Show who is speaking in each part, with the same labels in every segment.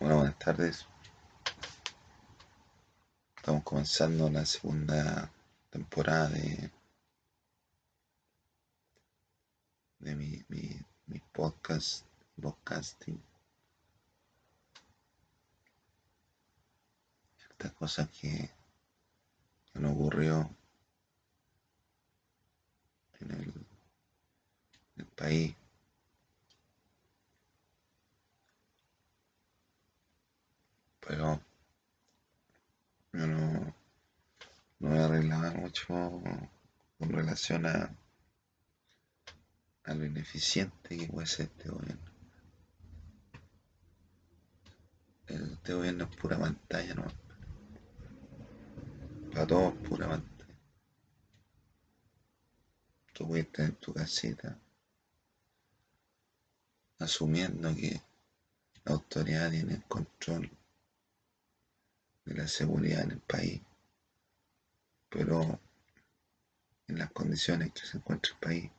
Speaker 1: Bueno, buenas tardes. Estamos comenzando la segunda temporada de, de mi, mi, podcast, podcasting. Esta cosa que, que nos ocurrió en el país. Pero yo no, no me arreglaba mucho con relación a, a lo ineficiente que puede ser este gobierno. Este gobierno es pura pantalla, ¿no? Para todos pura pantalla. Tú puedes estar en tu casita asumiendo que la autoridad tiene el control de la seguridad en el país, pero en las condiciones que se encuentra el país,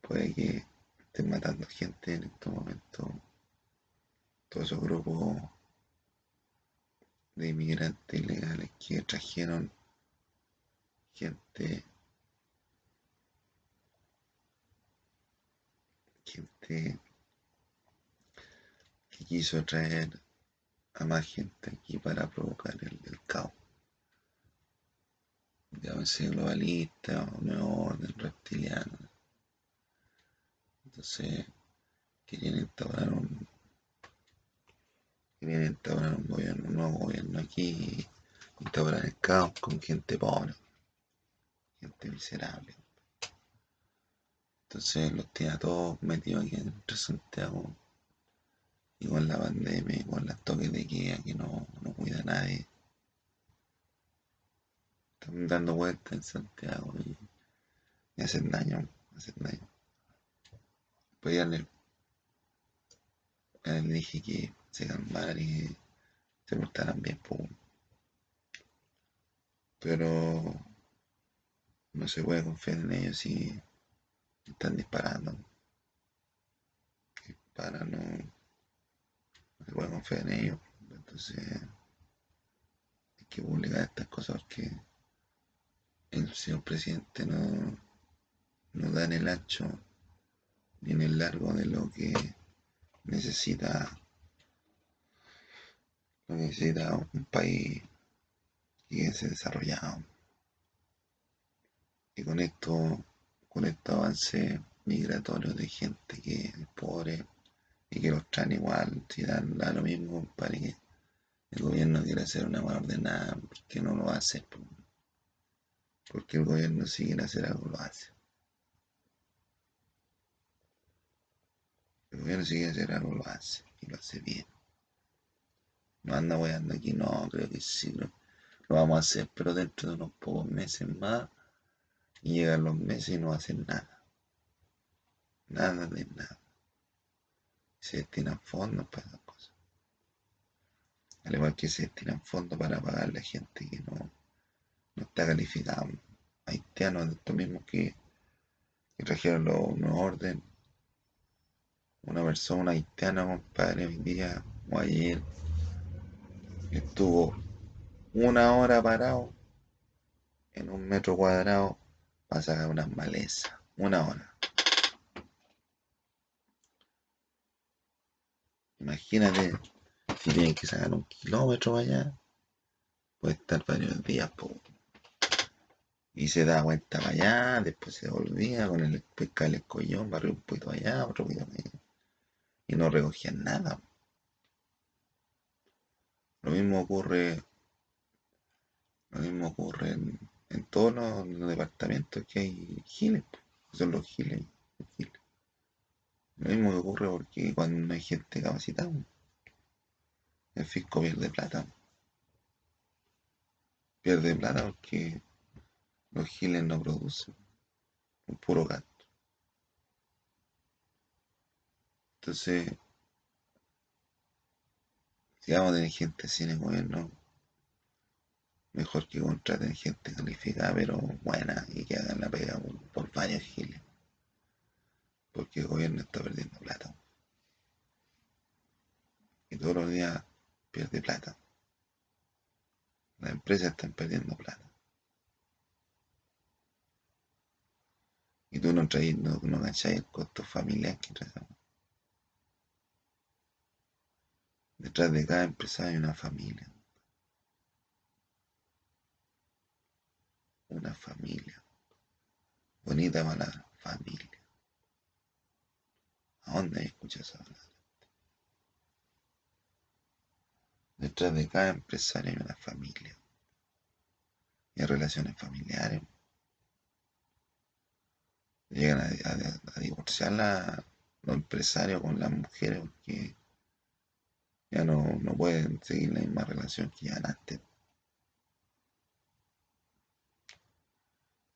Speaker 1: puede que estén matando gente en estos momentos, todos esos grupos de inmigrantes ilegales que trajeron gente, gente que quiso traer más gente aquí para provocar el, el caos. Llámese globalista o nuevo orden reptiliano. Entonces, querían instaurar un querían instaurar un gobierno, un nuevo gobierno aquí, instaurar el caos con gente pobre, gente miserable. Entonces los tiene a todos metidos aquí dentro de Santiago y con la pandemia y con las toques de queda que no, no cuida a nadie. Están dando vueltas en Santiago y, y hacen daño, hacen daño. Pues ya le, le dije que se calmaran y se portaran bien, pues. Pero no se puede confiar en ellos si están disparando. Para no, no se puede confiar en ellos. Entonces hay que publicar estas cosas porque el señor presidente no, no da en el ancho ni en el largo de lo que necesita lo que necesita un país que se desarrollado. Y con esto, con estos avances migratorios de gente que es pobre y que los traen igual, si dan, da lo mismo, para que el gobierno quiere hacer una más ordenada, porque no lo hace, po. porque el gobierno si quiere hacer algo lo hace. El gobierno si quiere hacer algo lo hace, y lo hace bien. No anda weando aquí, no, creo que sí, lo, lo vamos a hacer, pero dentro de unos pocos meses más, y llegan los meses y no hacen nada. Nada de nada. Se destinan fondos para esas cosas. Al igual que se destinan fondos para pagarle a gente que no, no está calificada. Haitianos de estos mismos que, que trajeron los orden. Una persona haitiana, compadre, hoy día o ayer estuvo una hora parado en un metro cuadrado para sacar unas malezas. Una hora. Imagínate si tienen que sacar un kilómetro allá, puede estar varios días. Po. Y se da vuelta para allá, después se volvía con el pesca del escollón, barrio un poquito allá, otro poquito allá. Y no recogían nada. Lo mismo ocurre, lo mismo ocurre en, todos los, departamentos que hay giles, son los giles, giles. Lo mismo que ocurre porque cuando no hay gente capacitada, el fisco pierde plata. Pierde plata porque los giles no producen, un puro gasto. Entonces, si vamos a tener gente en el gobierno, mejor que contraten gente calificada pero buena y que hagan la pega por, por varios giles. Porque el gobierno está perdiendo plata. Y todos los días pierde plata. Las empresas están perdiendo plata. Y tú no traes, no, no el costo familiar que traes. Detrás de cada empresa hay una familia. Una familia. Bonita palabra, familia. ¿A dónde escuchado esa palabra? Detrás de cada empresario hay una familia. Y hay relaciones familiares. Llegan a, divorciar los empresarios con las mujeres porque ya no, pueden seguir la misma relación que ya antes.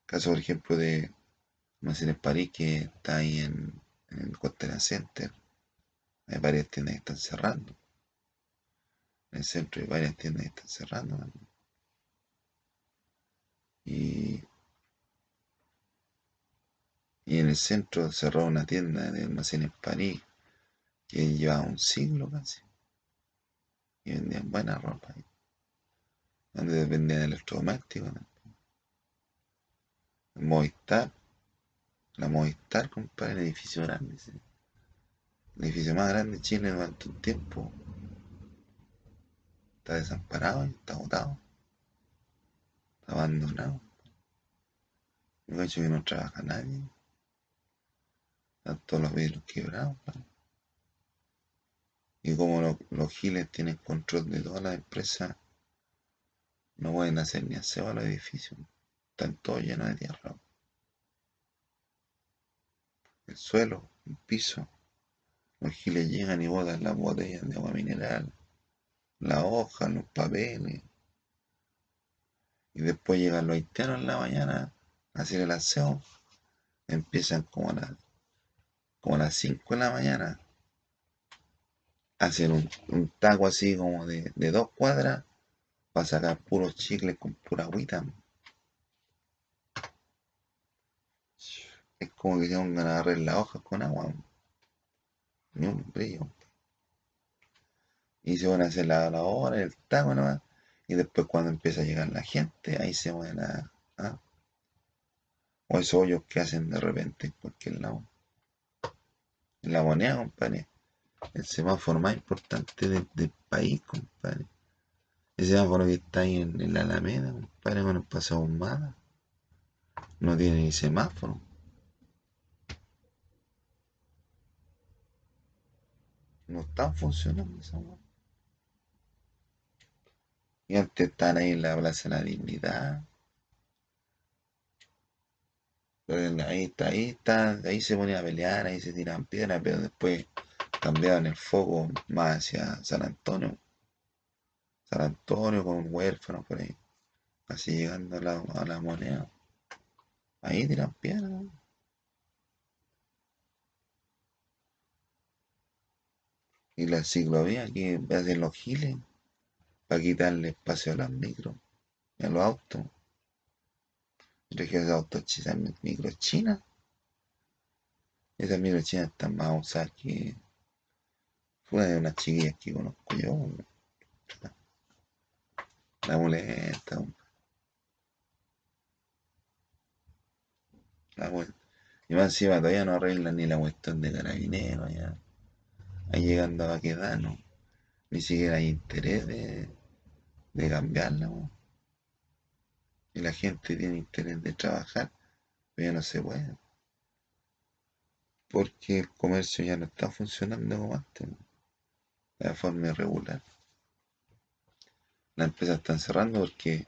Speaker 1: Caso, por ejemplo, de en París, que está ahí en, en el Costera Center. Hay varias tiendas que están cerrando en el centro hay varias tiendas que están cerrando Y, y en el centro cerró una tienda de almacenes París que llevaba un siglo casi. Y vendían buena ropa. Donde vendían electrodomésticos. Movistar. La Movistar, compadre, el edificio grande. El edificio más grande de Chile durante un tiempo Está desamparado, está agotado. Está abandonado. Yo hecho que no trabaja nadie. Están todos los vidrios quebrados. Y como los giles tienen control de todas las empresas, no pueden hacer ni aseo a los edificios. Están todos llenos de tierra. El suelo, el piso. Los giles llegan y botan las botellas de agua mineral la hoja, los papeles. Y después llegan los haitianos en la mañana a hacer el aseo. Empiezan como a, las, como a las 5 de la mañana a hacer un, taco así como de, dos cuadras para sacar puros chicles con pura agüita. Es como que se van a agarrar las hojas con agua. Ni un brillo y se van a hacer la, la hora, el taco nomás, y después cuando empieza a llegar la gente, ahí se van a... ¿ah? O esos hoyos que hacen de repente en cualquier lado. En la moneda, compadre. El semáforo más importante del, país, compadre. El semáforo que está ahí en, la Alameda, compadre, con el pasado humada. No tiene ni semáforo. No están funcionando esa y antes están ahí en la Plaza de la Dignidad. ahí está, ahí está, ahí se ponía a pelear, ahí se tiran piedras, pero después cambiaban el foco más hacia San Antonio. San Antonio con un huérfano por ahí. Así llegando a la, moneda. Ahí tiran piedras. Y la ciclovía que hacen los giles para quitarle espacio a las micros a los autos. Yo que esos autos esas micros chinas. Esas micros chinas están más usadas que fue de unas chiquillas que conozco yo. La muleta. Y más encima todavía no arreglan ni la cuestión de carabineros ya. Llegando a Baquedano. Ni siquiera hay interés de, de cambiarla. Y la gente tiene interés de trabajar, pero ya no se puede. Porque el comercio ya no está funcionando como antes, de forma irregular. Las empresas están cerrando porque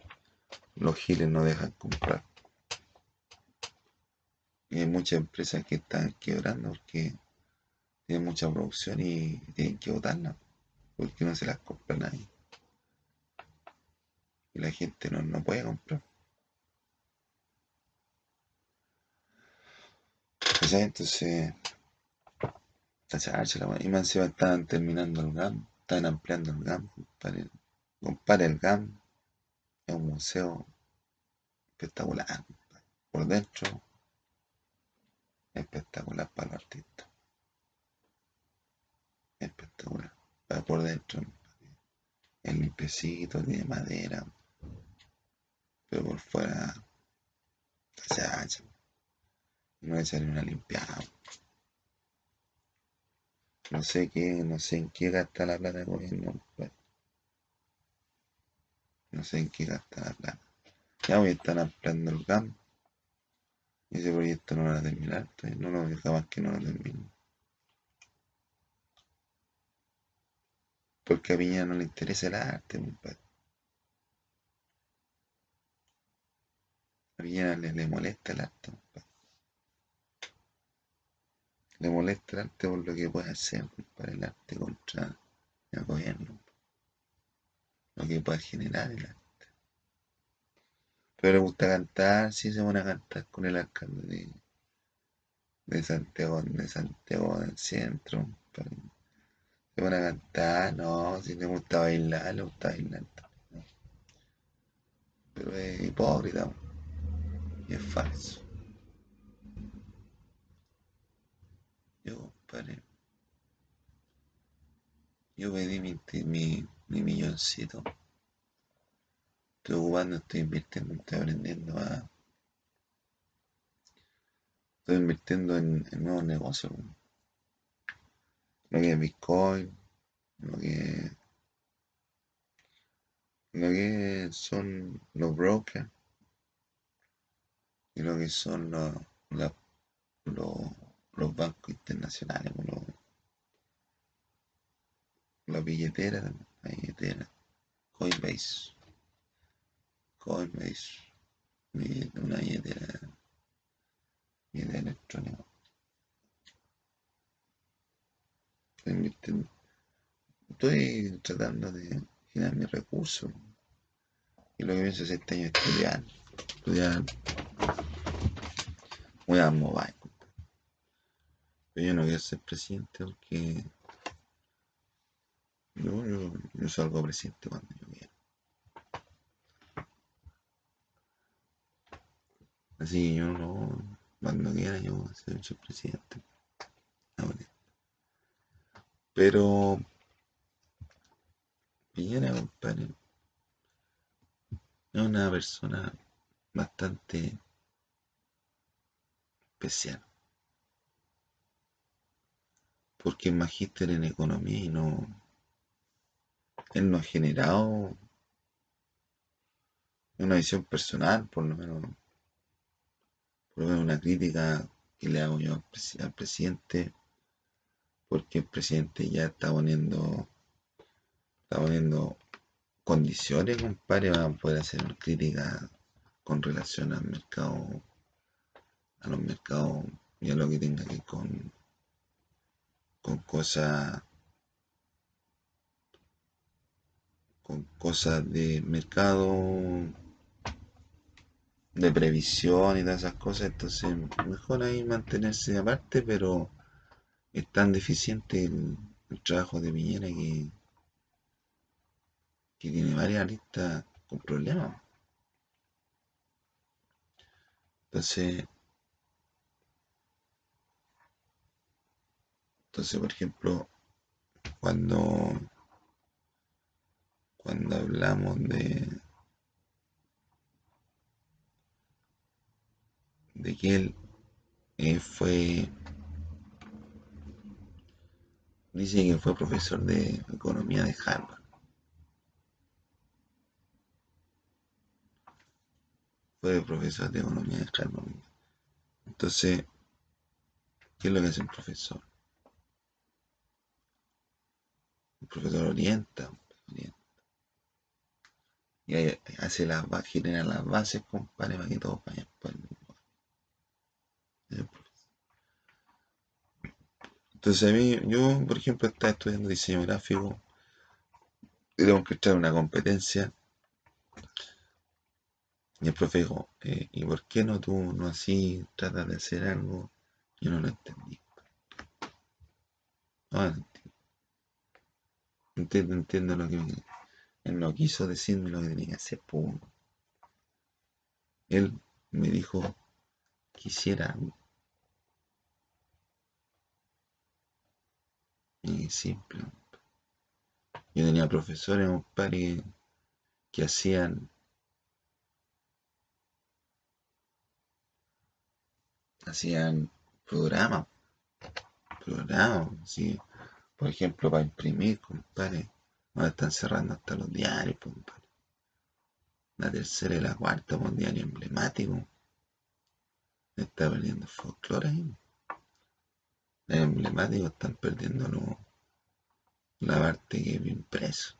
Speaker 1: los giles no dejan comprar. Y hay muchas empresas que están quebrando porque tienen mucha producción y tienen que botarla porque no se las compra nadie y la gente no, no puede comprar. Entonces, y más estaban terminando el GAM, estaban ampliando el GAM, compadre. el GAM es un museo espectacular. Por dentro, espectacular para los artistas. Espectacular. Por adentro. Es limpiecito, tiene madera. Pero por fuera se hacha. No le echarle una limpiada. No sé qué, no sé en qué gasta la plata del gobierno. No sé en qué gasta la plata. Ya hoy están ampliando el campo. Ese proyecto no va a terminar. No lo más que no lo termine. Porque a Piñera no le interesa el arte, compadre. A Piñera le, molesta el arte, compadre. Le molesta el arte por lo que puede hacer, para el arte contra el gobierno. Lo que puede generar el arte. Pero le gusta cantar, si se pone a cantar con el alcalde de, de Santiago, de Santiago del Centro. Se van a cantar, no, si le gusta bailar, le gusta bailar. Pero es hipócrita y es falso. Yo, compadre, yo pedí mi, mi, mi milloncito. Estoy ocupando, estoy invirtiendo, estoy aprendiendo a. Estoy invirtiendo en, en nuevos negocios lo que es Bitcoin, lo que, lo que son los brokers y lo que son los, los, bancos internacionales, los, la billetera, la billetera, Coinbase, Coinbase, una billetera, billetera electrónica. Estoy tratando de generar mis recursos. Y lo que pienso es este año estudiar. Estudiar. Voy a mobile. Pero yo no quiero ser presidente porque yo, yo, salgo presidente cuando yo quiera. Así yo no, cuando quiera yo voy a ser presidente. Pero Piñera, compadre, es una persona bastante especial. Porque es magíster en economía y no. Él no ha generado una visión personal, por lo menos. Por lo menos una crítica que le hago yo al presidente porque el presidente ya está poniendo, está poniendo condiciones, compadre, van a poder hacer críticas con relación al mercado, a los mercados y a lo que tenga que con, con cosas con cosas de mercado de previsión y todas esas cosas. Entonces mejor ahí mantenerse aparte pero es tan deficiente el, trabajo de Piñera que, que tiene varias listas con problemas. Entonces, entonces, por ejemplo, cuando cuando hablamos de de que él eh, fue Dice que fue profesor de economía de Harvard. Fue profesor de economía de Harvard. Entonces, ¿qué es lo que hace un profesor? El profesor orienta, Y ahí hace las genera las bases, compadre, para que todos vayan por el. Entonces a mí, yo por ejemplo estaba estudiando diseño gráfico, tengo que entrar una competencia, y el profe dijo, eh, ¿y por qué no tú no así tratas de hacer algo? Yo no lo entendí. No, no entiendo. Entiendo, lo que él no quiso decirme lo que tenía que hacer. Él me dijo, quisiera y simple. Yo tenía profesores, compadre, que hacían hacían programas, programas, sí. Por ejemplo, para imprimir, compadre, nos están cerrando hasta los diarios. La tercera y la cuarta, un diario emblemático. Está perdiendo folclore ahí. Los emblemáticos están perdiendo la parte que es impreso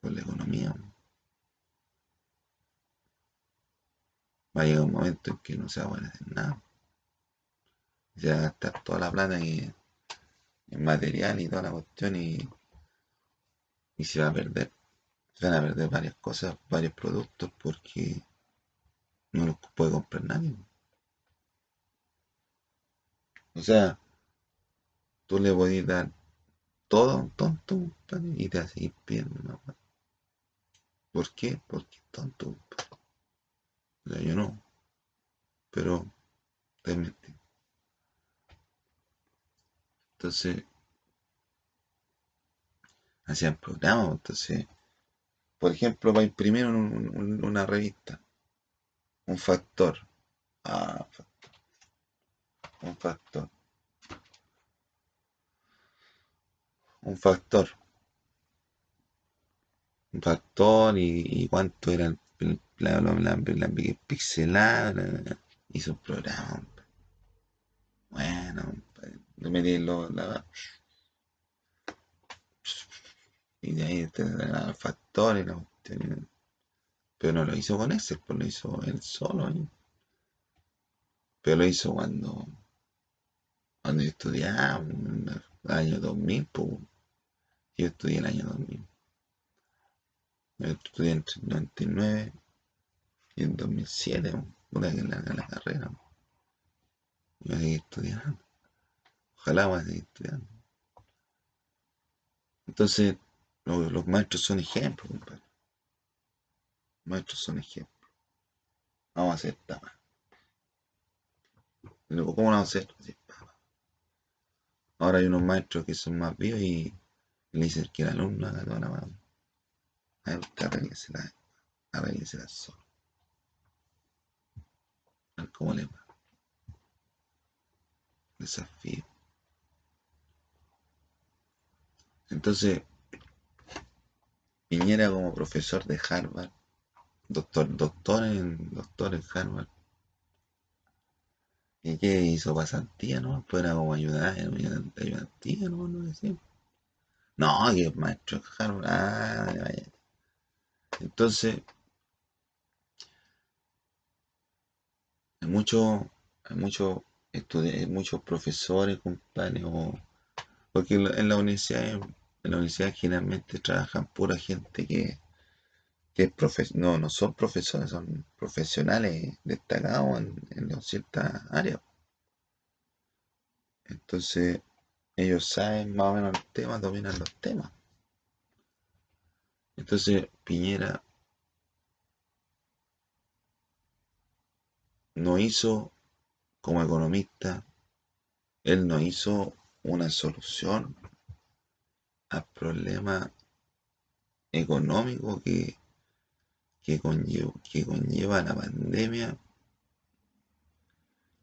Speaker 1: por la economía. Va a llegar un momento en que no se va a poder hacer nada. Se va a gastar toda la plata en, material y toda la cuestión y, y se va a perder. Se van a perder varias cosas, varios productos porque no los puede comprar nadie. O sea, tú le podías dar todo a un tonto y te vas a seguir pidiendo una ¿Por qué? Porque tonto. O sea, yo no. Pero te mentí. Entonces, hacían programas. Entonces, por ejemplo, para imprimir una revista, un factor. Un factor. Un factor. Un factor y, cuánto era la, la, la, la pixelada. Hizo un programa. Bueno, le metí lo, la, y de ahí el factor y la Pero no lo hizo con ese, pues lo hizo él solo. ¿eh? Pero lo hizo cuando, cuando yo estudiaba, año 2000, pues. Yo estudié el año 2000. Yo estudié entre el 99 y el 2007, una que la, la carrera. Yo seguí estudiando. Ojalá voy a seguir estudiando. Entonces, los, maestros son ejemplos, compadre. Maestros son ejemplos. Vamos a hacer esta Luego, ¿cómo vamos a hacer? Ahora hay unos maestros que son más vivos y le dicen que el alumno haga toda la mano. A ver, arréglesela, la solo. A ver cómo le va. Desafío. Entonces, Piñera como profesor de Harvard, doctor, doctor en, doctor en Harvard. ¿Y qué hizo? Pasantía, ¿no? Pues era como ayudar, ayudantía, ¿no? No decía. No, que es maestro Harvard. Ah, vaya. Entonces, hay muchos, hay muchos estudiantes, muchos profesores, compadres, porque en la universidad en la universidad generalmente trabajan pura gente que, que es no, no son profesores, son profesionales destacados en, en ciertas áreas. Entonces, ellos saben más o menos el tema, dominan los temas. Entonces, Piñera no hizo, como economista, él no hizo una solución al problema económico que, que, conlleva, la pandemia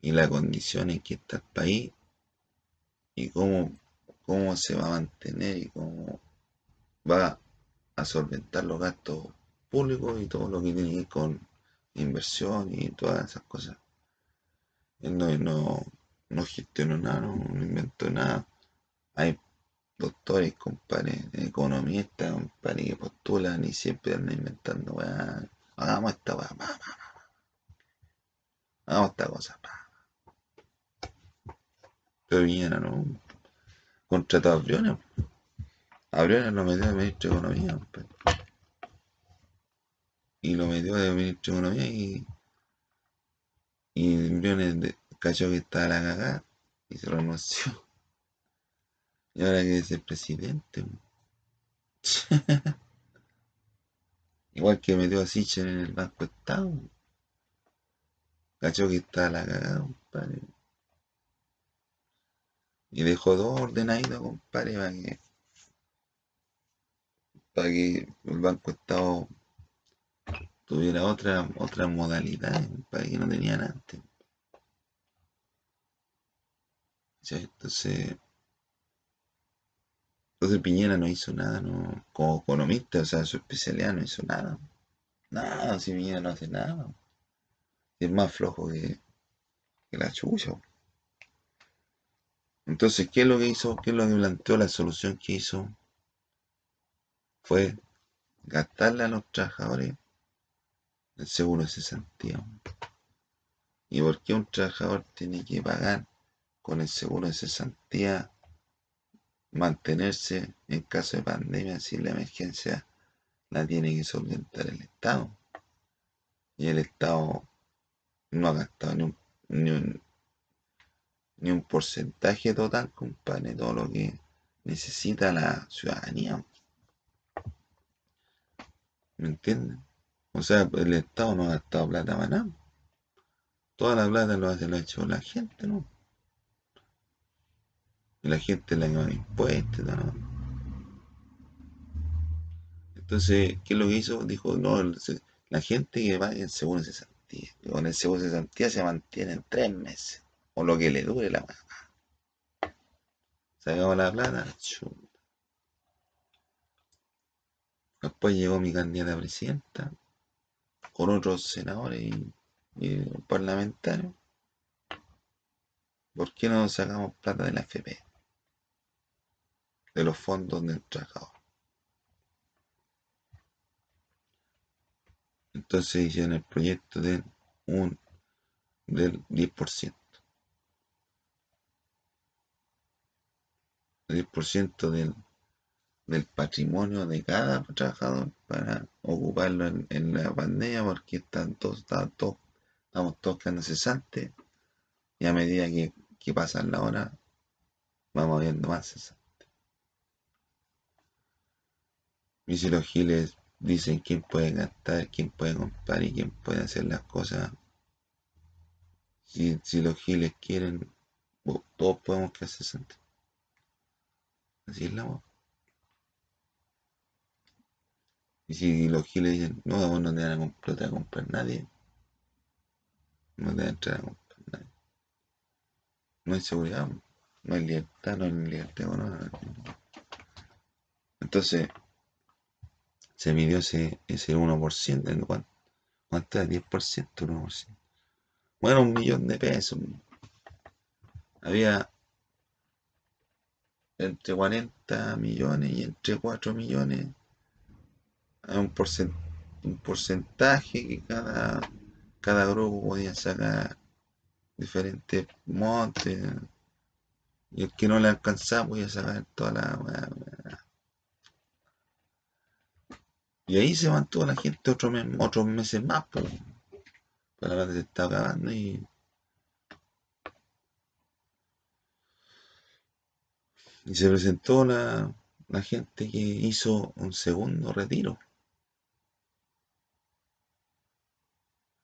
Speaker 1: y la condición en que está el país y cómo, cómo se va a mantener y cómo va a solventar los gastos públicos y todo lo que tiene que ver con inversión y todas esas cosas. Él no, no, no gestionó nada, no, no inventó nada. Hay doctores, compadre, economistas, compadre, que postulan y siempre andan inventando, weá. Hagamos esta weá, Hagamos esta cosa, Pero vinieron, ¿no? Contrató a Briones. A Briones lo metió de ministro de Economía. Y lo metió de ministro de Economía y. Y Briones cachó que estaba la cagada y se renunció. Y ahora que es el presidente. Igual que metió a Sichel en el Banco Estado. Cachó que está la cagada, compadre. Y dejó dos ordenaditos, compadre, para que, para que el Banco Estado tuviera otra, otra modalidad, para que no tenían antes. Entonces, entonces Piñera no hizo nada, no, como economista, o sea, su especialidad no hizo nada. Nada, si Piñera no hace nada. Es más flojo que, que la chucha. Entonces, ¿qué es lo que hizo? ¿Qué es lo que planteó? La solución que hizo fue gastarle a los trabajadores el seguro de cesantía. ¿Y por qué un trabajador tiene que pagar con el seguro de cesantía mantenerse en caso de pandemia si la emergencia la tiene que solventar el Estado? Y el Estado no ha gastado ni un, ni un, ni un porcentaje total, compadre, todo lo que necesita la ciudadanía. ¿Me entienden? O sea, el Estado no ha gastado plata para nada. Toda la plata lo, hace, lo ha hecho la gente, ¿no? Y la gente le ha impuestos. Entonces, ¿qué es lo que hizo? Dijo, no, la gente que va en seguro cesantía. Con el seguro cesantía se mantiene en tres meses. O lo que le dure la mano. Sacamos la plata, Después llegó mi candidata a presidenta con otros senadores y, parlamentarios. ¿Por qué no sacamos plata de la FP? De los fondos del trabajador. Entonces hicieron el proyecto de un del 10%. 10% del, del patrimonio de cada trabajador para ocuparlo en, la pandemia porque están todos, estamos todos quedando cesantes y a medida que, que pasan la hora vamos viendo más cesantes. Y si los giles dicen quién puede gastar, quién puede comprar y quién puede hacer las cosas, si, si los giles quieren, todos podemos quedar cesantes. Así es la voz. Y si los giles dicen, no, vos no te van a comprar, comprar nadie, no te van a entrar a comprar nadie. No hay seguridad, no hay libertad, no hay libertad. Entonces, se midió ese, ese 1%, ¿cuánto, cuánto era? 10%, 1%. Bueno, un millón de pesos. Había entre 40 millones y entre 4 millones un, un porcentaje que cada, cada grupo podía sacar diferentes montes y el que no le alcanzaba podía sacar toda la y ahí se mantuvo la gente otro otros meses más pues la verdad se estaba acabando y y se presentó la, la gente que hizo un segundo retiro.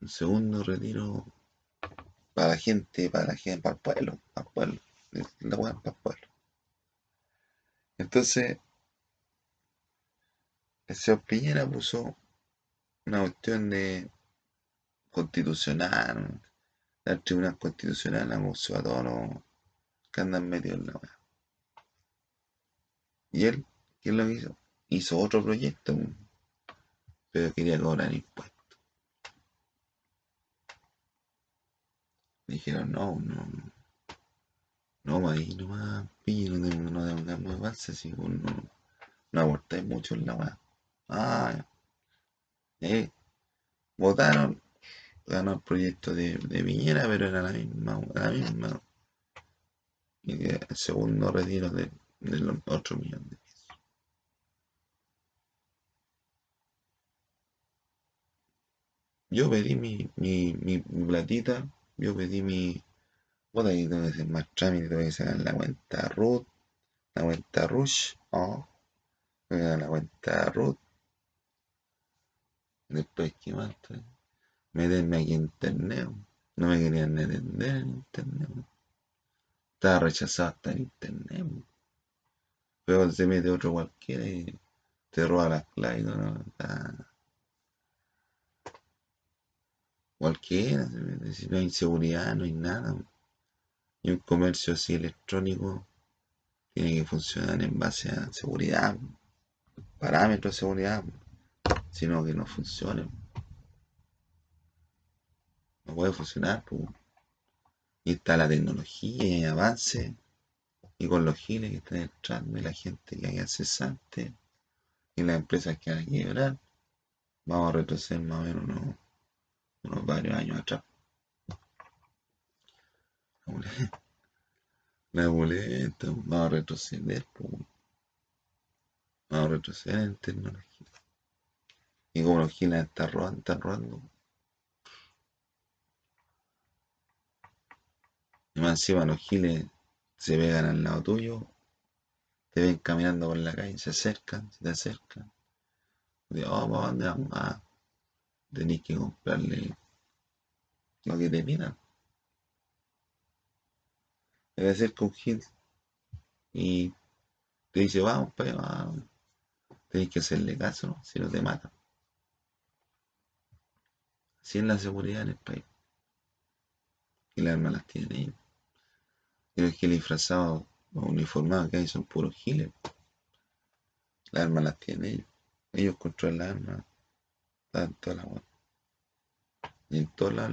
Speaker 1: Un segundo retiro para la gente, para la gente, para el pueblo, para el pueblo, la para el pueblo. Entonces, el señor Piñera puso una cuestión de constitucional, la tribunal constitucional acusó a todos los que andan metidos en la weá. Y él, ¿qué es lo hizo? Hizo otro proyecto, pero quería cobrar impuestos. dijeron, no, no, no, ahí nomás, pillo, no, no, no, no balsa, si no, no abortáis mucho en la weá. Ah, eh, votaron, ganó el proyecto de, de pero era la misma, la misma. El segundo retiro de, de los otros millones de pesos. Yo pedí mi, mi, mi platita yo pedí mi. Bueno, ahí tengo que hacer más trámite, tengo que sacar la cuenta root, la cuenta rush, oh, la cuenta root. Después, ¿qué más? Meterme aquí en internet. No me querían entender en internet. Estaba rechazado hasta en internet. Pero se mete otro cualquiera y te roba las claves, ¿no? Cualquiera, si no hay inseguridad, no hay nada. Y un comercio así electrónico tiene que funcionar en base a seguridad, parámetros de seguridad, sino que no funcione. No puede funcionar. Pues. Y está la tecnología y avance, y con los giles que están entrando, y la gente que hay cesante, y las empresas que hay que quebrar, vamos a retroceder más o menos unos, varios años atrás. La boleta, vamos a retroceder, vamos a retroceder en tecnología. Y como los giles están robando, están robando. Y más encima los giles se pegan al lado tuyo, te ven caminando por la calle, se acercan, se te acercan. De, oh, ¿para dónde vamos? Ah, tenéis que comprarle lo que te pidan. Te acerca un gil y te dice, vamos, pues, vamos. Que hacerle caso, si no te matan. Así es la seguridad en el país. Y las armas las tienen ellos. Y los giles disfrazados o uniformados que hay son puros giles. Las armas las tienen ellos. Ellos controlan las armas. Dan toda la web. Y en todos lados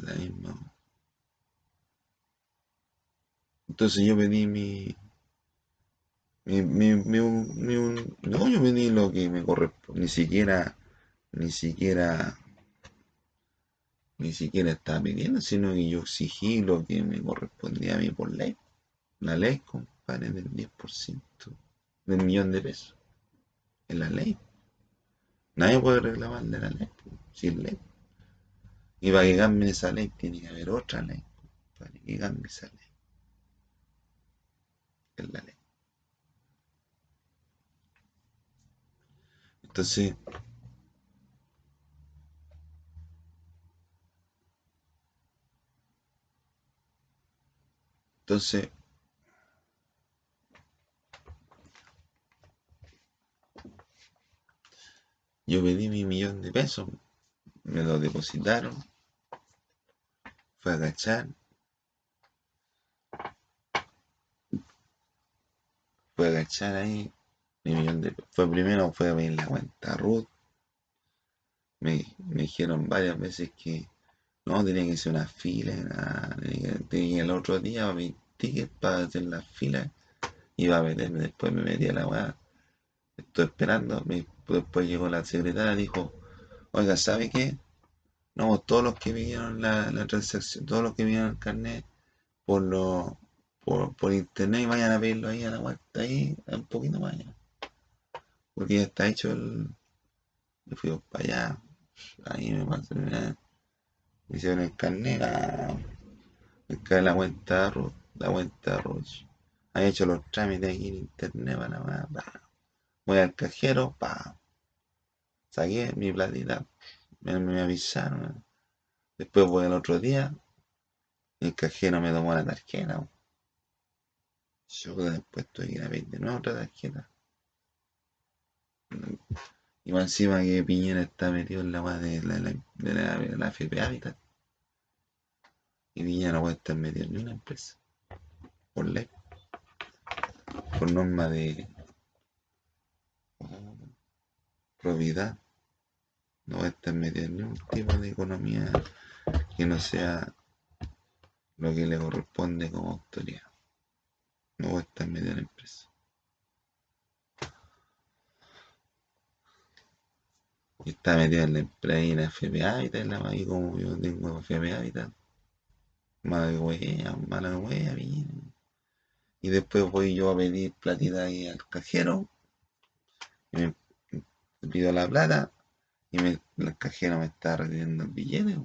Speaker 1: la misma. Entonces yo pedí mi. Mi, mi, mi, mi, no, yo pedí lo que me corresponde. Ni siquiera. Ni siquiera ni siquiera estaba pidiendo, sino que yo exigí lo que me correspondía a mí por ley. La ley, compadre, del 10% del millón de pesos. Es la ley. Nadie puede reclamar de la ley, sin ley. Y para que cambie esa ley tiene que haber otra ley, para que cambie esa ley. Es la ley. Entonces, Entonces, yo pedí mi millón de pesos, me lo depositaron, fue a agachar, fue a agachar ahí, mi millón de pesos. Fue primero, fue a pedir la cuenta Ruth. Me, dijeron varias veces que no, tenía que ser una fila, que el otro día mi ticket para hacer la fila. Iba a meterme, después me metí a la weá. Estoy esperando. después llegó la secretaria y dijo, oiga, ¿sabe qué? No, todos los que vieron la, transacción, todos los que vieron el carnet por lo, por, internet y vayan a verlo ahí a la vuelta ahí, un poquito más allá. Porque ya está hecho el. Fui para allá. Ahí me pasó hicieron el carnet, la, el, la cuenta la cuenta Ruth. Han hecho los trámites aquí en internet, para nada Voy al cajero, pa. Saqué mi platita, me, me avisaron. Después voy al otro día, el cajero me tomó la tarjeta. Yo después tuve que ir a de nuevo otra tarjeta. Y más encima que Piñera está metido en la agua de la, de la, de Habitat. Y Piñera no puede estar metido en ninguna empresa. Por ley. Por norma de probidad. No puede estar metido en ningún tipo de economía que no sea lo que le corresponde como autoridad. No puede estar metido en empresa. Y está metido en la empresa y en la FBA y tal, y como yo tengo y tal. Mala wea, mala wea, bien. Y después voy yo a pedir platita ahí al cajero. Y me, pido la plata. Y el cajero me está reteniendo el billete.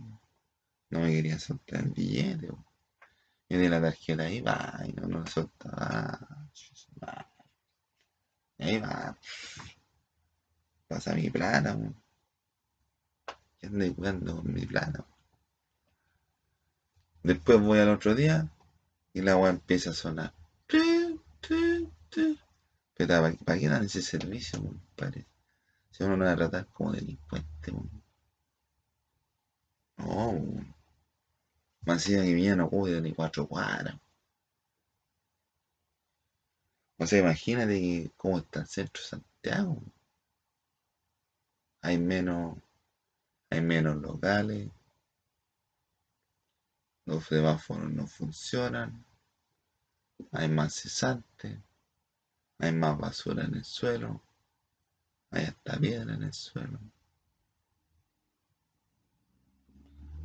Speaker 1: No me quería soltar el billete. Y de la tarjeta ahí va, y no, lo soltaba. Y ahí va. Pasa mi plata. ¿Qué ando jugando con mi plata? Después voy al otro día y la agua empieza a sonar. Pero ¿para, qué dan ese servicio, compadre? Si uno no va a tratar como delincuente. No. Más que mía no cuida ni cuatro cuadras. O sea, imagínate cómo está el centro de Santiago. Hay menos, hay menos locales, los semáforos no funcionan, hay más cesantes, hay más basura en el suelo, hay hasta piedra en el suelo.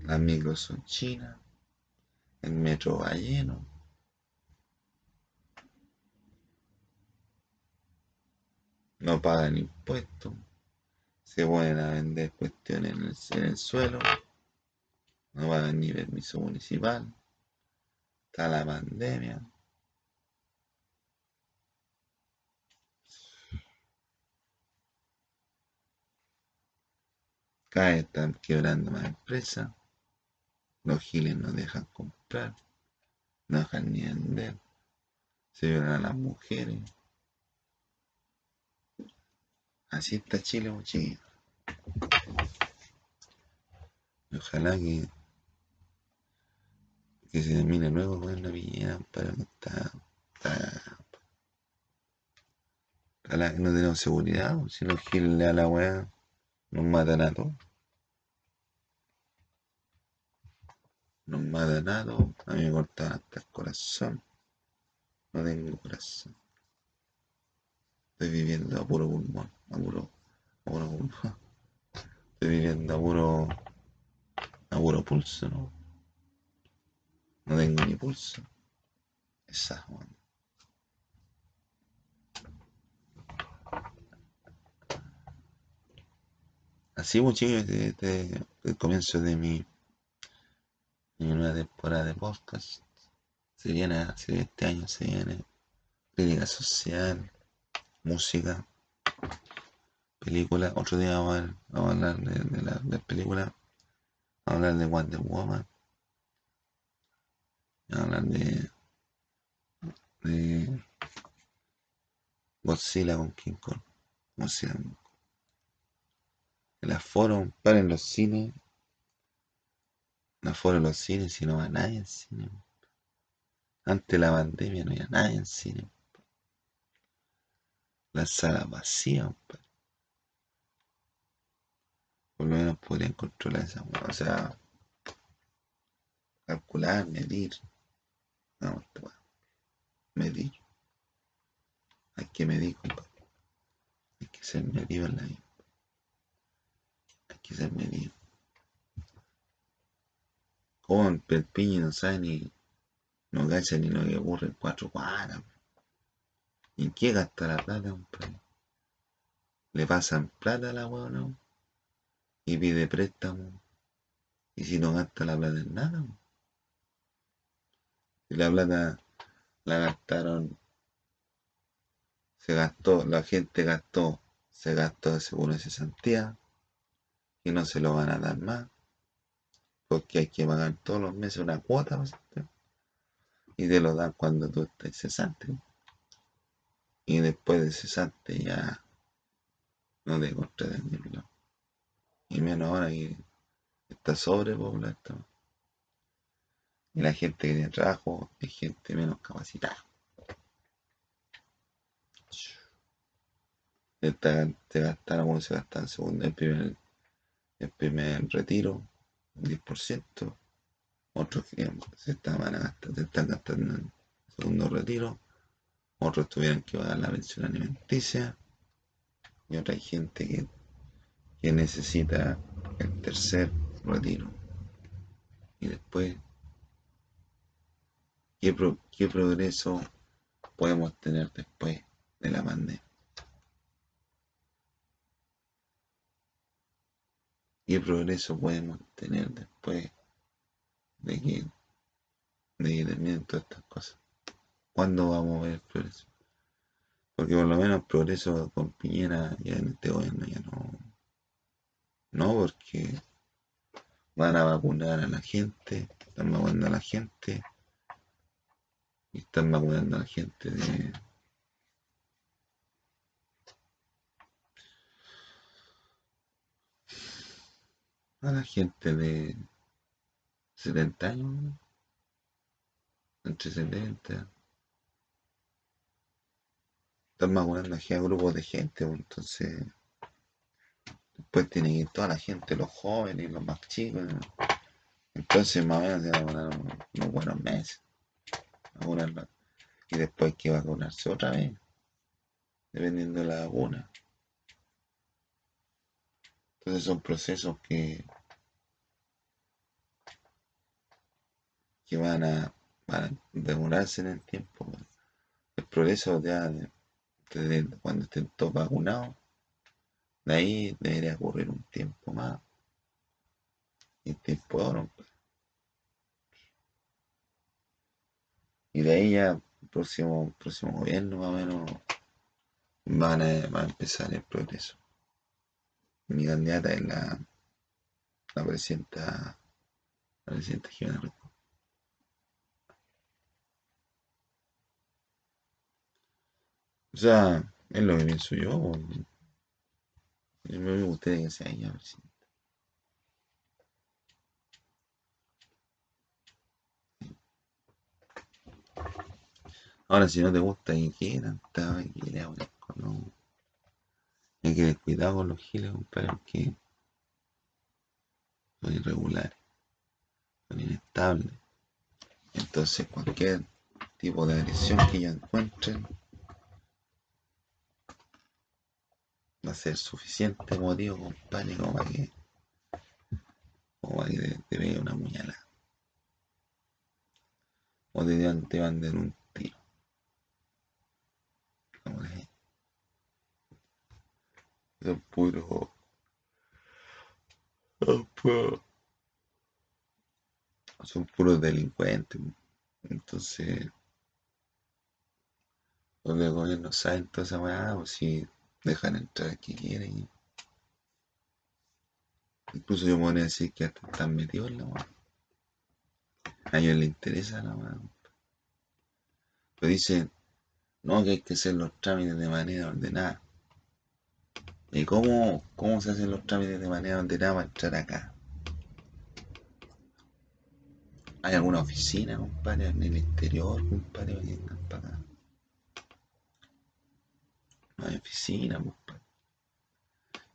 Speaker 1: Las micros son chinas, el metro va lleno. No pagan impuestos, se ponen a vender cuestiones en el, en el suelo, no pagan ni permiso municipal, está la pandemia. Vez están quebrando más empresas, los giles no dejan comprar, no dejan ni vender, se violan a las mujeres. Así está Chile, chiquillos. Y Ojalá que, que se termine luego con la piñera, para que está, está- Ojalá que no tenemos seguridad, pues, si los giles le da la weá, nos todos. Nos matan a mí me hasta el corazón. No tengo corazón. Estoy viviendo a puro pulmón, a puro, a puro pulmón. Estoy viviendo a puro, a puro pulso, ¿no? Tengo ni pulso. Esa, weón. Así, pues, chicos, desde el comienzo de mi, mi nueva temporada de podcast, se viene, este año, se viene crítica social, música, película. Otro día vamos a, hablar de, de la de película, vamos a hablar de Wonder Woman, vamos a hablar de, de Godzilla con King Kong. Godzilla. El aforo, para en los cines. El aforo en los cines, si no va nadie al cine. Antes de la pandemia no había nadie en cine. Las salas vacías, compadre. Por lo menos podrían controlar esa. O sea, calcular, medir. No. Medir. Hay que medir, compadre. Hay que ser medido en la vida. Que ser medido. Como el Perpiño no sabe ni, no cacha ni lo que ocurre en cuatro cuadras. ¿Y en qué gasta la plata, compadre? Le pasan plata a la ¿no? Y pide préstamo. Y si no gasta la plata en nada. po. Si la plata la gastaron, se gastó, la gente gastó, se gastó de seguro de cesantía, y no se lo van a dar más, porque hay que pagar todos los meses una cuota, y te lo dan cuando tú estés cesante. Y después de cesante ya no te contratan. Y menos ahora que está sobrepoblado esto. Y la gente que tiene trabajo es gente menos capacitada. Te, gastaron como se gasta el segundo, el primer, el primer retiro, un 10%. Otros que se estaban a gastar, se están gastando el segundo retiro. Otros tuvieron que pagar la pensión alimenticia. Y otra hay gente que, que necesita el tercer retiro. Y después, ¿qué, pro- qué progreso podemos tener después de la pandemia? ¿Qué progreso podemos tener después de que, de que terminen todas estas cosas? ¿Cuándo vamos a ver el progreso? Porque por lo menos el progreso con Piñera ya en este gobierno ya no. No, porque van a vacunar a la gente, están vacunando a la gente y están vacunando a la gente de, a la gente de 70 años, entre 70. Están vacunando a grupos de gente, pues, entonces después tiene que ir toda la gente, los jóvenes, los más chicos. Entonces más o menos se van a vacunar unos buenos meses. Y después hay que vacunarse otra vez, dependiendo de la vacuna. Entonces son procesos que, que van a, demorarse en el tiempo. El progreso ya desde cuando estén todos vacunados, de ahí debería ocurrir un tiempo más. Y el tiempo de. Y de ahí ya el próximo, próximo gobierno más o menos van a, va a empezar el progreso mi candidata es la, la presidenta, la presidenta Jimena Rico. O sea, es lo que pienso yo. Yo me gustaría que sea ella. Ahora, si no te gusta que quieran, que le no. Que cuidado con los giles, compadre, porque son irregulares, son inestables. Entonces, cualquier tipo de agresión que ellos encuentren va a ser suficiente motivo, compadre, como para que, como para que te, vea una muñala. O te, te manden un tiro. Como son puros son puros delincuentes entonces los del gobierno saben toda esa weá pues si dejan entrar a quien quieren incluso yo podría decir que hasta están metidos en la weá. A ellos les interesa la weá pero dicen no que hay que hacer los trámites de manera ordenada ¿Y cómo, cómo se hacen los trámites de manera ordenada para entrar acá? ¿Hay alguna oficina, compadre, en el exterior, compadre, para acá? No hay oficina, compadre.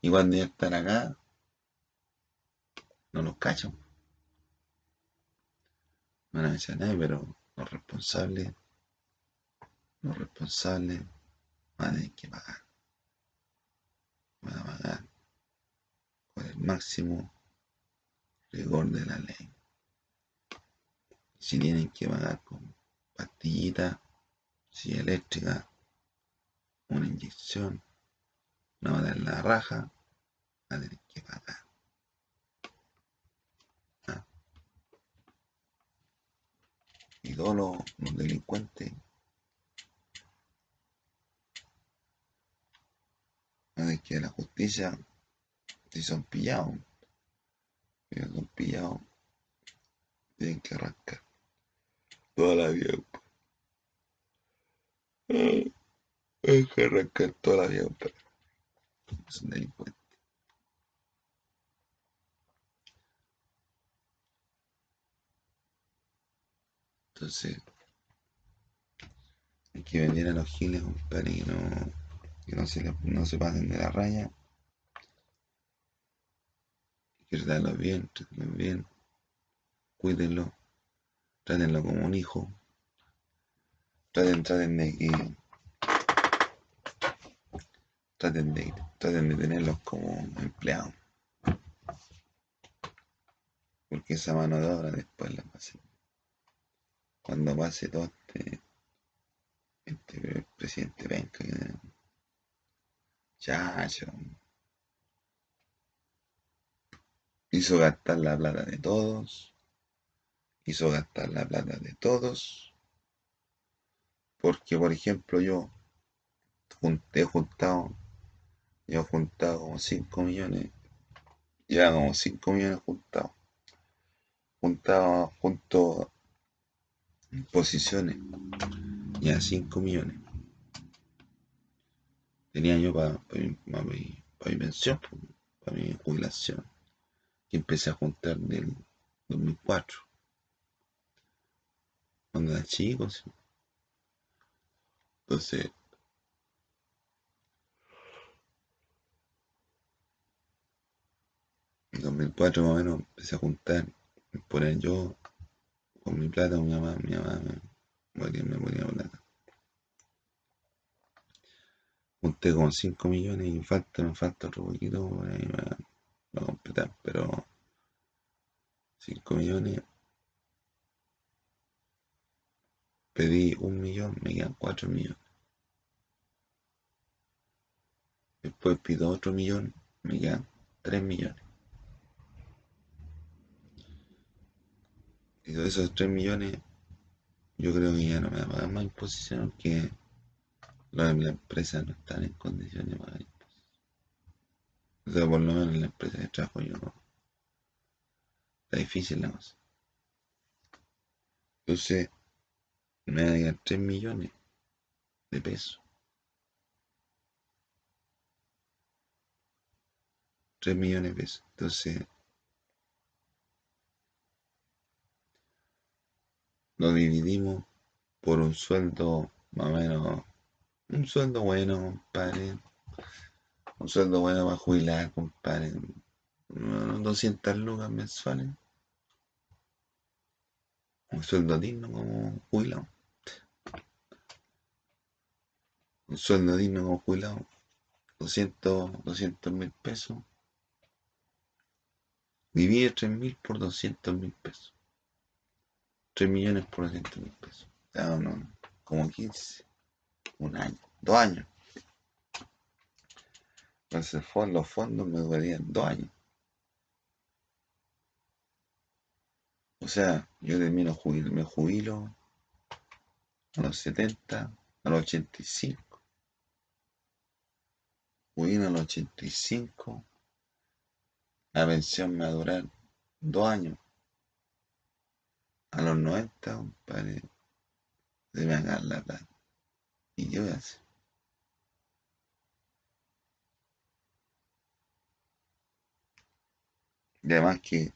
Speaker 1: Y cuando ya están acá, no nos cachan. No a echar nadie, pero los responsables, los responsables van a tener que pagar van a pagar por el máximo rigor de la ley. Si tienen que pagar con pastillita, si eléctrica, una inyección, una hora en la raja, van a tener que pagar. ¿Ah? Y todos los delincuentes de que la justicia, si son pillados, si son pillados, tienen que arrancar toda la vida. Tienen que arrancar toda la vida, son delincuentes. Entonces, hay que venir a los giles, y no que no se, no se pasen de la raya. Que bien, tratenlo bien, cuídenlo, trátenlo como un hijo, traten, traten de que traten de, traten de tenerlos como empleados. Porque esa mano de obra después la pasen. Cuando pase todo este, este presidente venga Chacho. Hizo gastar la plata de todos. Hizo gastar la plata de todos. Porque, por ejemplo, yo he juntado, yo he juntado como 5 millones, ya como 5 millones juntados. Juntado, junto posiciones, ya 5 millones tenía yo para mi, pensión, para mi jubilación. que empecé a juntar del 2004. Cuando era chico, sí. Entonces, en 2004 más o menos empecé a juntar, ponía yo con mi plata, mi mamá, mi mamá me me ponía plata. Junté como 5 millones y falta, me falta otro poquito para, para completar, pero 5 millones pedí un millón, me quedan 4 millones. Después pido otro millón, me quedan 3 millones. Y de esos 3 millones, yo creo que ya no me va a pagar más imposición porque los de la empresa no están en condiciones imposición. O sea, por lo menos en la empresa de trabajo yo no. Está difícil la cosa. Entonces, me van a quedar 3 millones de pesos. 3 millones de pesos. Entonces, lo dividimos por un sueldo más o menos, un sueldo bueno, compadre. Un sueldo bueno para jubilar, compadre. Unos 200 lucas mensuales. Un sueldo digno como jubilado. Un sueldo digno como jubilado. 200, 200 mil pesos. Divide 3 mil por 200 mil pesos. 3 millones por 200 mil pesos. Sea, no, como 15. Un año. Dos años. Entonces los fondos me durarían dos años. O sea, yo termino jubilo, me jubilo a los 70, a los 85. Jubilo a los 85. La pensión me va a durar dos años. A los 90, compadre, se me la plata. ¿Y hacer? Y además que,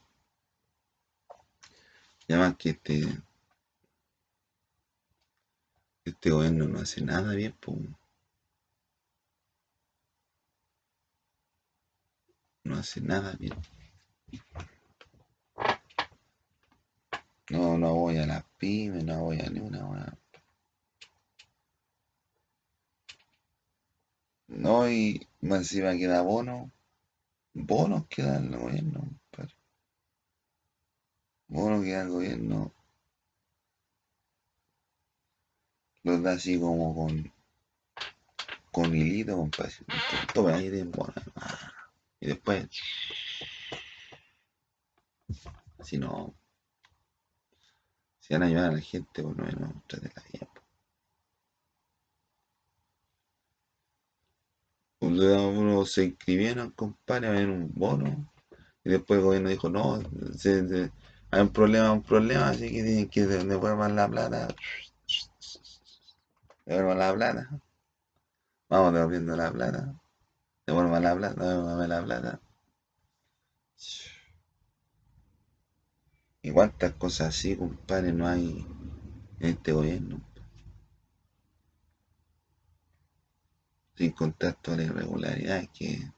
Speaker 1: y además que este, este gobierno no hace nada bien, pues. No hace nada bien. No, no voy a las pymes, no voy a ni una weá. No, y más encima queda bono. Bonos que da el gobierno, compadre. Bonos que da el gobierno. Los da así como con. Con hilito, compadre. Toma ahí de bono. Y después. Si no. Si van a ayudar a la gente, por lo menos la bien. Uno se inscribieron, compadre, ver un bono. Y después el gobierno dijo, no, hay un problema, un problema, así que tienen que devuelvan la plata. Devuelvan la plata. Vamos devolviendo la plata. Devuelvan la plata, devuelvan la plata. Y cuántas cosas así, compadre, no hay en este gobierno. Sin contar todas las irregularidades que,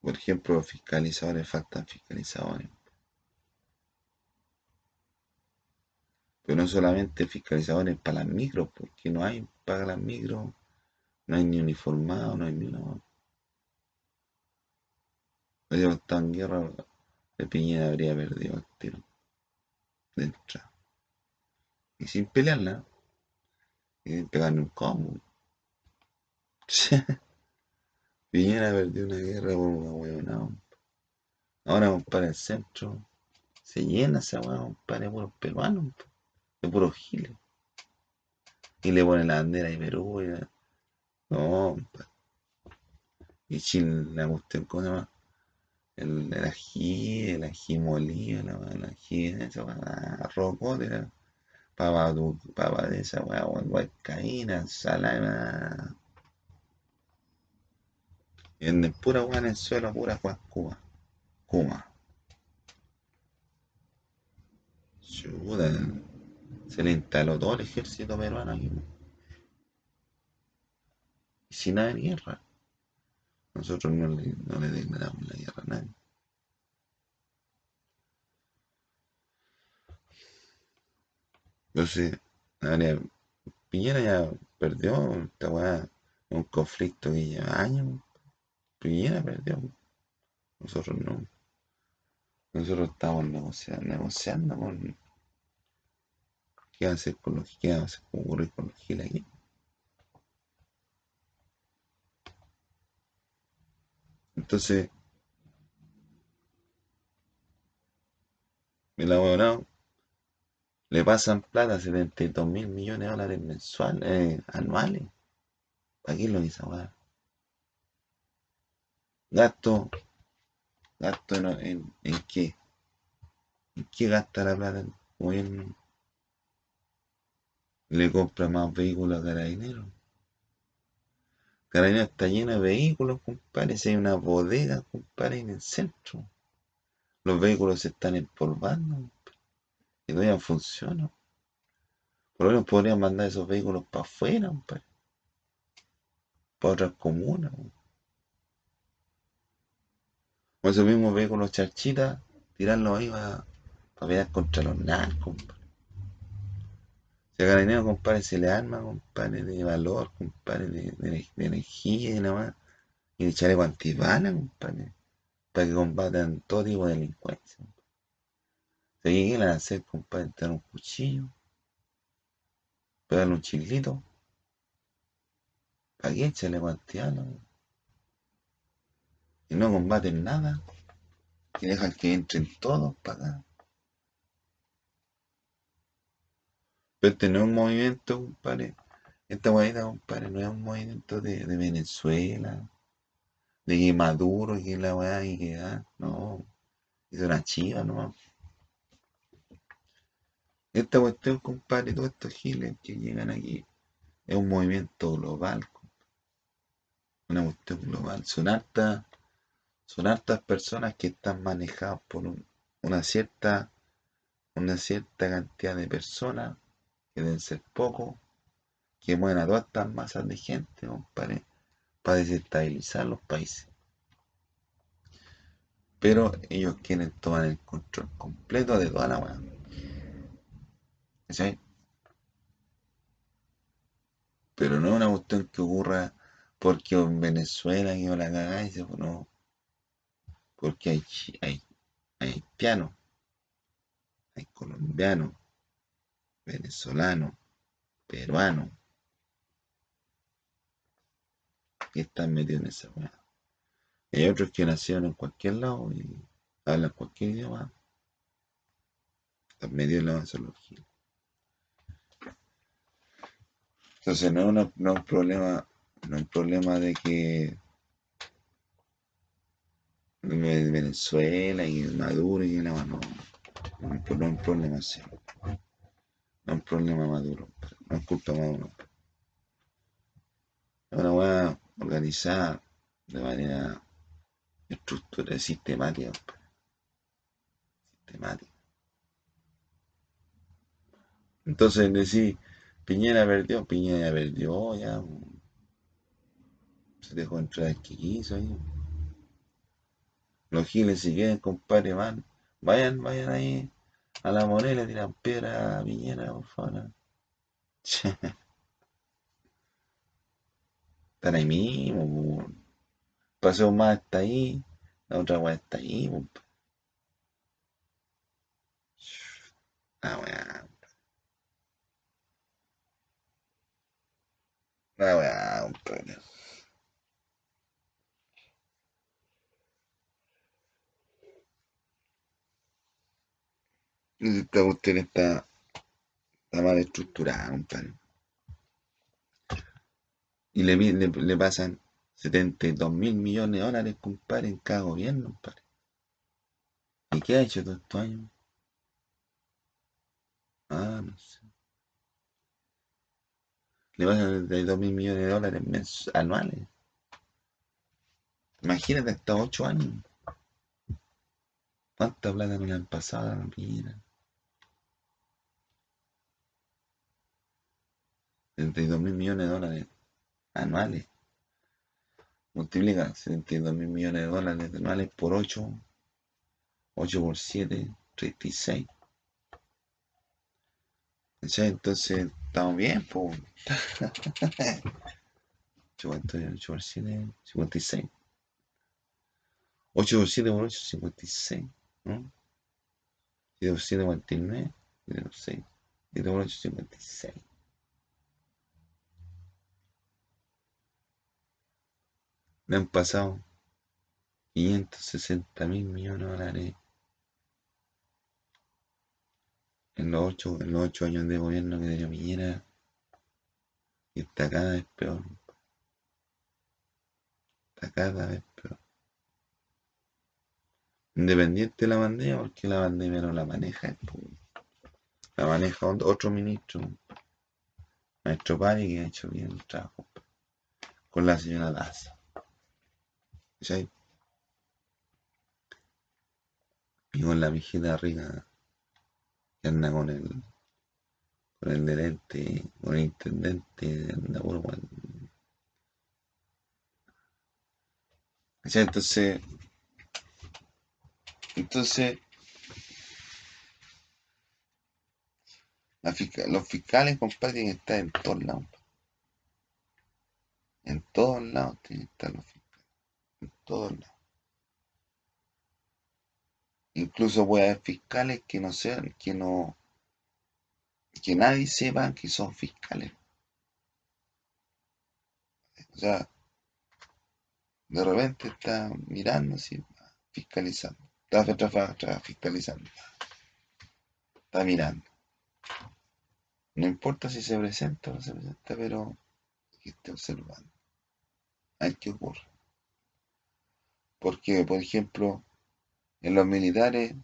Speaker 1: por ejemplo, fiscalizadores faltan fiscalizadores. Pero no solamente fiscalizadores para las micros, porque no hay para las micros, no hay ni uniformado, no hay ni una. Hoy estado en guerra de Piñera habría perdido el tiro de entrada. Y sin pelearla, y sin pegarle un combo. Piñera perdió una guerra por una huevona. Ahora, para el centro se llena esa hueá, de puros peruanos, de puros giles. Y le pone la bandera de Perú. Y No, Y Chile, la cuestión, ¿cómo se llama? el, el ají, el ají molido, el ají, esa weá, rocote, papa, papa de esa weá, huaycaína, salada. Venden pura weá en el suelo, pura cuascuba. Kuma. Chuda, se le instaló todo el ejército peruano aquí. Y sin haber guerra. Nosotros no le, no le la guerra a nadie. Entonces, Piñera ya perdió esta weá, un conflicto que lleva años. Piñera perdió. Nosotros no. Nosotros estamos negociando, negociando con. ¿Qué va a hacer con los qué va con los giles aquí? Entonces, el abogado le pasan plata, 72 mil millones de dólares mensuales, eh, anuales. ¿Para qué lo dice, weá? Gasto, gasto en, en, qué? ¿En qué gasta la plata el gobierno? Le compra más vehículos a Carabineros. Carabineros está lleno de vehículos, compadre. Si hay una bodega, compadre, en el centro. Los vehículos se están empolvando, y todavía funciona. Por lo menos podrían mandar esos vehículos para afuera, compadre. Para otras comunas. O esos mismos vehículos charchitas, tirarlos ahí para, para pelear contra los narcos, si a Carabinero, compadre, se le arma, compadre, de valor, compadre, de, de, energía y nada más, y de chaleco antibala, compadre, para que combatan todo tipo de delincuencia. Si ¿qué quieren hacer, compadre? Tener un cuchillo, pegarle un chilito, ¿para qué chaleco antibala? No combaten nada, y dejan que entren todos para acá. Pero este no es un movimiento, compadre. Esta guayita, compadre, no es un movimiento de, Venezuela, de que Maduro, que la weá, y que, ah, no, es una chiva nomás. Esta cuestión, compadre, todos estos giles que llegan aquí, es un movimiento global, compadre. una cuestión global. Son hartas, son hartas personas que están manejadas por una cierta, una cierta cantidad de personas que deben ser pocos, que mueven a todas estas masas de gente, compadre, para desestabilizar los países. Pero ellos quieren tomar el control completo de toda la weá. Pero no es una cuestión que ocurra porque en Venezuela que la cagáis, no. Porque hay, hay, haitianos, hay colombianos, venezolano, peruano, que están metidos en esa weá. Hay otros que nacieron en cualquier lado y hablan cualquier idioma. Están metidos en la avanzología. Entonces no es, un problema, no es problema de que Venezuela y Maduro y nada, no, no, no es un problema así. No es un problema maduro, no es culpa maduro. Es una hueá organizada de manera estructurada, sistemática. Sistemática. Entonces decir, Piñera perdió, Piñera perdió, ya. Se dejó entrar el que quiso ahí. Los giles si quieren, compadre, van. Vayan, vayan ahí a la Morelia tiran piedra a Piñera, por favor. Están ahí mismo, Paseo más está ahí, la otra weá está ahí, Ah, weá. Ah, weá, compadre. Esta cuestión está, está mal estructurada, compadre. Y le, le, pasan 72 mil millones de dólares, compadre, en cada gobierno, compadre. ¿Y qué ha hecho todos estos años? Ah, no sé. Le pasan 72 mil millones de dólares anuales. Imagínate hasta 8 años. ¿Cuánta plata no le han pasado a la Piñera? 72 mil millones de dólares anuales. Multiplica 72 mil millones de dólares anuales por 8. 8 por 7, 36. Entonces, estamos bien, pues. 8 por 7, 56. 8 por 7 por 8, 56. ¿no? 7 por 7, 49. 7 por 6. 7 por 8, 56. Me han pasado 560 mil millones de dólares en los ocho, en los ocho años de gobierno que tenía Piñera y está cada vez peor. Está cada vez peor. Independiente de la pandemia, porque la pandemia no la maneja La maneja otro ministro, maestro Pari, que ha hecho bien el trabajo con la señora Daza. Y con la mijita rica que anda con el con el gerente, con el intendente, anda puro Entonces, entonces los fiscales, compadre, tienen que estar en todos lados. En todos lados tienen que estar los fiscales. Todos lados. Incluso puede haber fiscales que no sean, que no, que nadie sepa que son fiscales. O sea, de repente está mirando así, fiscalizando. Está, fiscalizando. Está mirando. No importa si se presenta o no se presenta, pero que esté observando. Hay que ocurre. Porque, por ejemplo, en los militares,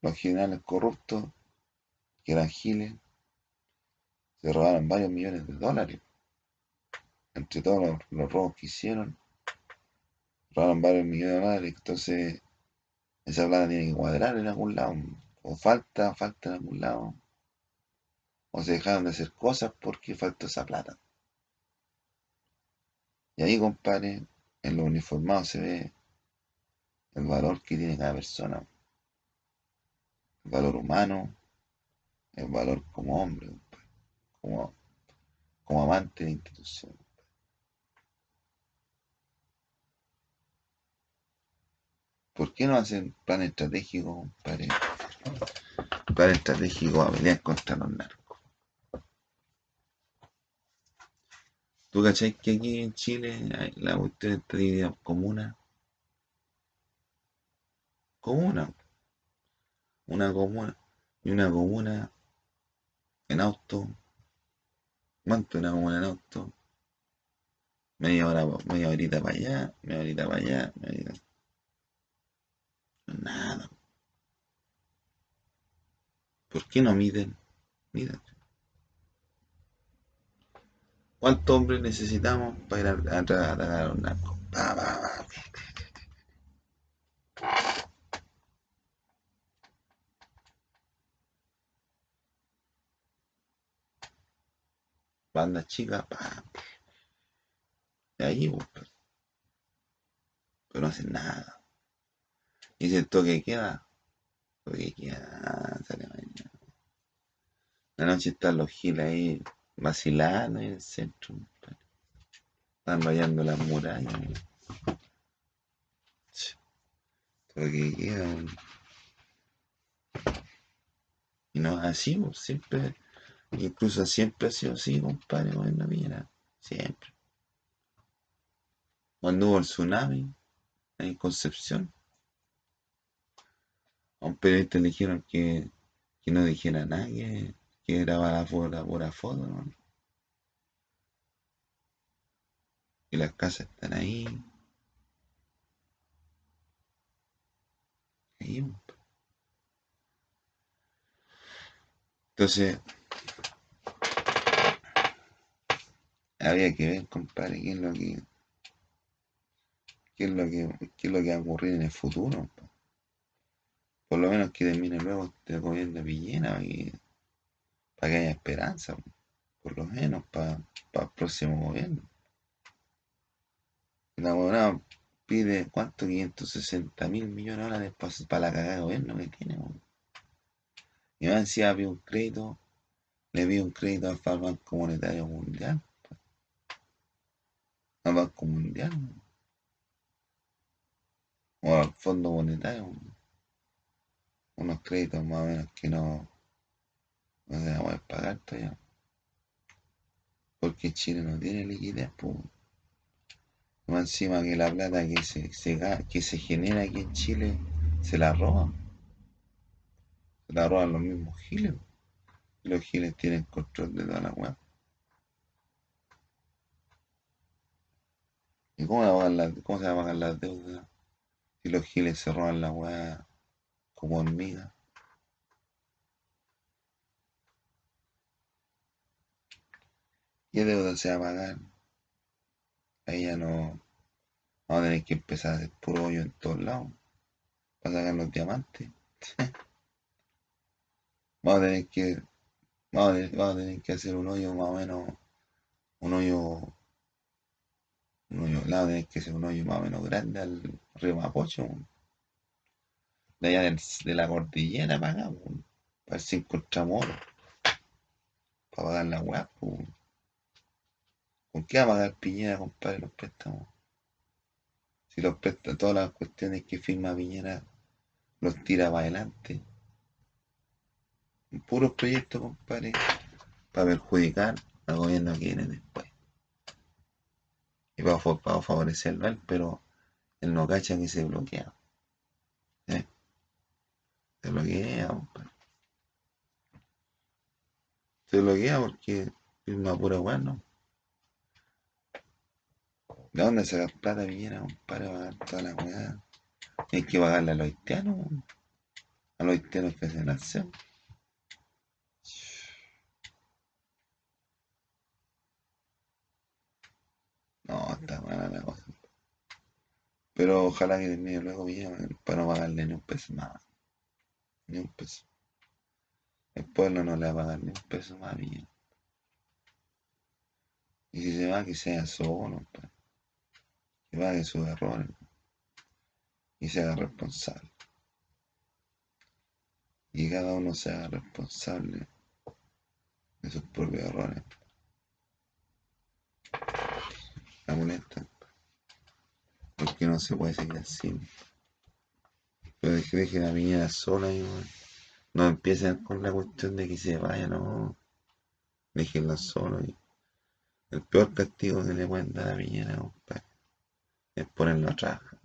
Speaker 1: los generales corruptos, que eran giles, se robaron varios millones de dólares. Entre todos los, robos que hicieron, robaron varios millones de dólares. Entonces, esa plata tiene que cuadrar en algún lado. O falta, falta en algún lado. O se dejaron de hacer cosas porque faltó esa plata. Y ahí, compadre, en los uniformados se ve el valor que tiene cada persona, el valor humano, el valor como hombre, como, como amante de institución. ¿Por qué no hacen plan estratégico, para Plan estratégico a pelear contra los narcos. ¿Tú cachai que aquí en Chile la cuestión está dividida en comunas? Comuna. Una comuna. Y una comuna en auto. ¿Cuánto una comuna en auto? Media hora, media horita para allá, media horita para allá, media Nada. ¿Por qué no miden? Miden. ¿Cuántos hombres necesitamos para ir a, atacar a los narcos? Banda chica, pa. Y ahí, pues, pero no hacen nada. Y si el toque queda, toque queda, sale mañana. La noche están los giles ahí vacilando en el centro. Están rayando las murallas. Toque queda. Y no es así, siempre Incluso siempre ha sido así, compadre, con la vida. Siempre. Cuando hubo el tsunami en Concepción, a un periodista le dijeron que, que no dijera nada, que, que grabara la pura foto, ¿no? Y las casas están ahí. Ahí. Entonces, había que ver, compadre, qué es lo que qué es lo que qué es lo que va a ocurrir en el futuro. por lo menos que termine luego este gobierno de Villena para que, para que haya esperanza, por lo menos para, para el próximo gobierno. La abogada pide, ¿cuánto? 560 mil millones de dólares para, la cagada de gobierno que tiene. Y más encima había un crédito, le vi un crédito al Banco Monetario Mundial. Banco Mundial. O al Fondo Monetario. Unos créditos más o menos que no, no se van a pagar todavía. Porque Chile no tiene liquidez, pues. Más encima que la plata que se, que se genera aquí en Chile se la roban. Se la roban los mismos giles. Los giles tienen control de toda la web. ¿Y cómo, cómo se pagar las deudas? Si los giles se roban la web como hormiga. ¿Qué deuda se va a pagar? Ahí ya no. Vamos a tener que empezar a hacer puro hoyo en todos lados. Para sacar los diamantes. vamos a tener que. Vamos a tener, que hacer un hoyo más o menos. Un hoyo. Un a tener que hacer un hoyo más o menos grande al río Mapocho. De allá de la cordillera para acá, para ver si encontramos oro. Para pagar la hueá, ¿Con qué va a pagar Piñera, compadre, los préstamos? Si los préstamos, todas las cuestiones que firma Piñera los tira para adelante. Puros proyectos, compadre, para perjudicar al gobierno que viene después. Y para, favorecerlo a él, pero él no cacha que se bloquea. ¿Eh? Se bloquea, compadre. Se bloquea porque firma pura bueno. ¿De dónde sacar plata Piñera, compadre, pagar toda la weá? Hay que pagarle a los haitianos, a los haitianos que se nacen. No, está mala la cosa. Pero ojalá que termine luego bien para no pagarle ni un peso más. Ni un peso. El pueblo no le va a pagar ni un peso más bien. Y si se va, que sea solo, pues que pague sus errores y se haga responsable. Y cada uno se haga responsable de sus propios errores. La molesta. Porque no se puede seguir así. Pero dejen la viñera sola y no empiecen con la cuestión de que se vaya, no. Déjenla sola y el peor castigo que le pueden dar a la viñera, compadre es ponerlo a trabajar.